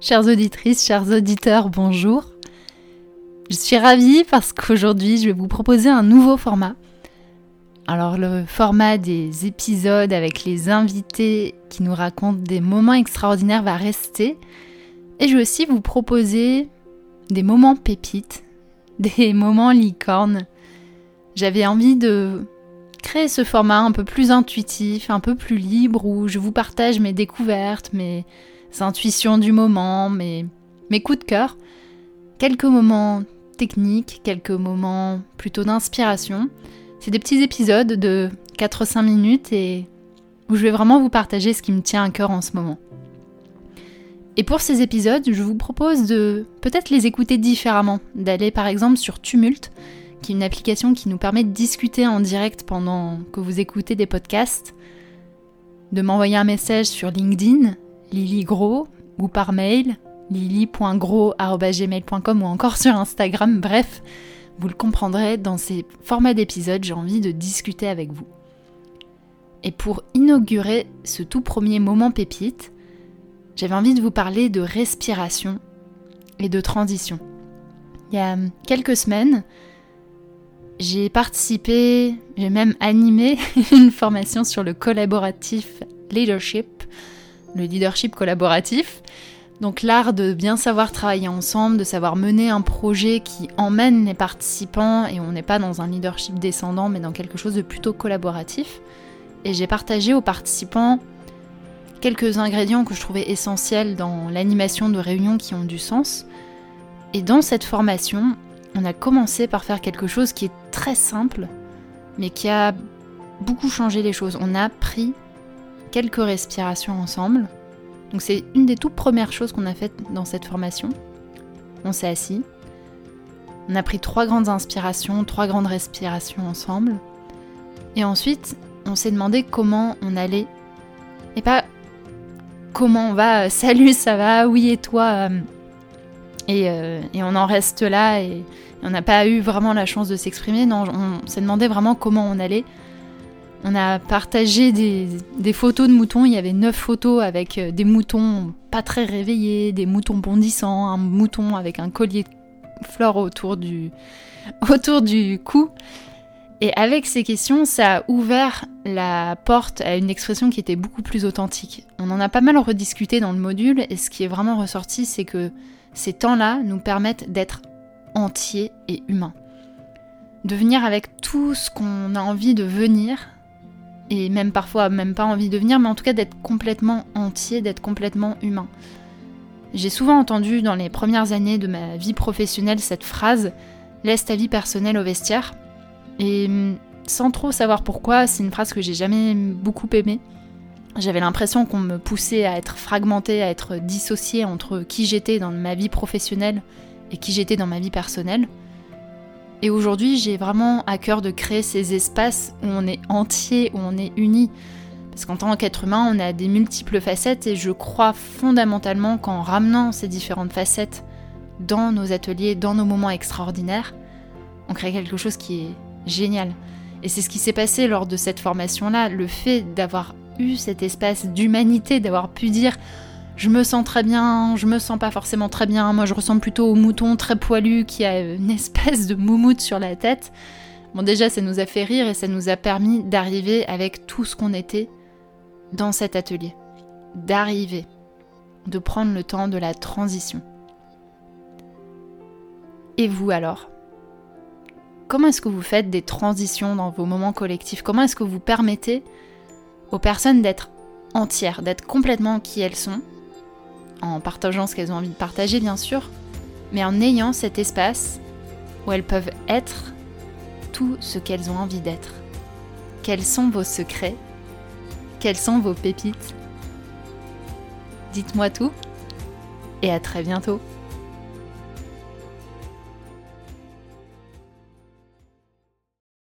Chères auditrices, chers auditeurs, bonjour. Je suis ravie parce qu'aujourd'hui je vais vous proposer un nouveau format. Alors le format des épisodes avec les invités qui nous racontent des moments extraordinaires va rester. Et je vais aussi vous proposer des moments pépites, des moments licornes. J'avais envie de créer ce format un peu plus intuitif, un peu plus libre, où je vous partage mes découvertes, mes intuitions du moment, mes, mes coups de cœur, quelques moments techniques, quelques moments plutôt d'inspiration. C'est des petits épisodes de 4-5 minutes et où je vais vraiment vous partager ce qui me tient à cœur en ce moment. Et pour ces épisodes, je vous propose de peut-être les écouter différemment, d'aller par exemple sur Tumult, qui est une application qui nous permet de discuter en direct pendant que vous écoutez des podcasts, de m'envoyer un message sur LinkedIn Lily Gros ou par mail lily.gros.gmail.com ou encore sur Instagram. Bref, vous le comprendrez, dans ces formats d'épisodes, j'ai envie de discuter avec vous. Et pour inaugurer ce tout premier moment pépite, j'avais envie de vous parler de respiration et de transition. Il y a quelques semaines, j'ai participé, j'ai même animé une formation sur le collaboratif leadership le leadership collaboratif. Donc l'art de bien savoir travailler ensemble, de savoir mener un projet qui emmène les participants et on n'est pas dans un leadership descendant mais dans quelque chose de plutôt collaboratif. Et j'ai partagé aux participants quelques ingrédients que je trouvais essentiels dans l'animation de réunions qui ont du sens. Et dans cette formation, on a commencé par faire quelque chose qui est très simple mais qui a beaucoup changé les choses. On a pris quelques respirations ensemble. Donc c'est une des toutes premières choses qu'on a faites dans cette formation. On s'est assis. On a pris trois grandes inspirations, trois grandes respirations ensemble. Et ensuite, on s'est demandé comment on allait. Et pas comment on va, salut, ça va, oui, et toi euh, euh, et, on en reste là et, on n'a pas eu vraiment la chance de s'exprimer. Non, on s'est demandé vraiment comment on allait. On a partagé des, photos de moutons. Il y avait neuf photos avec euh, des moutons pas très réveillés, des moutons bondissants, un mouton avec un collier de fleurs autour du, autour du cou. Et avec ces questions, ça a ouvert la porte à une expression qui était beaucoup plus authentique. On en a pas mal rediscuté dans le module et ce qui est vraiment ressorti, c'est que ces temps-là nous permettent d'être entiers et humains. De venir avec tout ce qu'on a envie de venir et même parfois même pas envie de venir, mais en tout cas d'être complètement entier, d'être complètement humain. J'ai souvent entendu dans les premières années de ma vie professionnelle cette phrase Laisse ta vie personnelle au vestiaire. Et sans trop savoir pourquoi, c'est une phrase que j'ai jamais beaucoup aimée. J'avais l'impression qu'on me poussait à être fragmentée, à être dissociée entre qui j'étais dans ma vie professionnelle et qui j'étais dans ma vie personnelle. Et aujourd'hui, j'ai vraiment à cœur de créer ces espaces où on est entier, où on est uni. Parce qu'en tant qu'être humain, on a des multiples facettes et je crois fondamentalement qu'en ramenant ces différentes facettes dans nos ateliers, dans nos moments extraordinaires, on crée quelque chose qui est génial. Et c'est ce qui s'est passé lors de cette formation-là, le fait d'avoir eu cet espace d'humanité, d'avoir pu dire je me sens très bien, je me sens pas forcément très bien. Moi, je ressemble plutôt au mouton très poilu qui a une espèce de moumoute sur la tête. Bon, déjà, ça nous a fait rire et ça nous a permis d'arriver avec tout ce qu'on était dans cet atelier. D'arriver, de prendre le temps de la transition. Et vous alors? Comment est-ce que vous faites des transitions dans vos moments collectifs? Comment est-ce que vous permettez aux personnes d'être entières, d'être complètement qui elles sont? En partageant ce qu'elles ont envie de partager bien sûr, mais en ayant cet espace où elles peuvent être tout ce qu'elles ont envie d'être. Quels sont vos secrets? Quelles sont vos pépites? Dites-moi tout et à très bientôt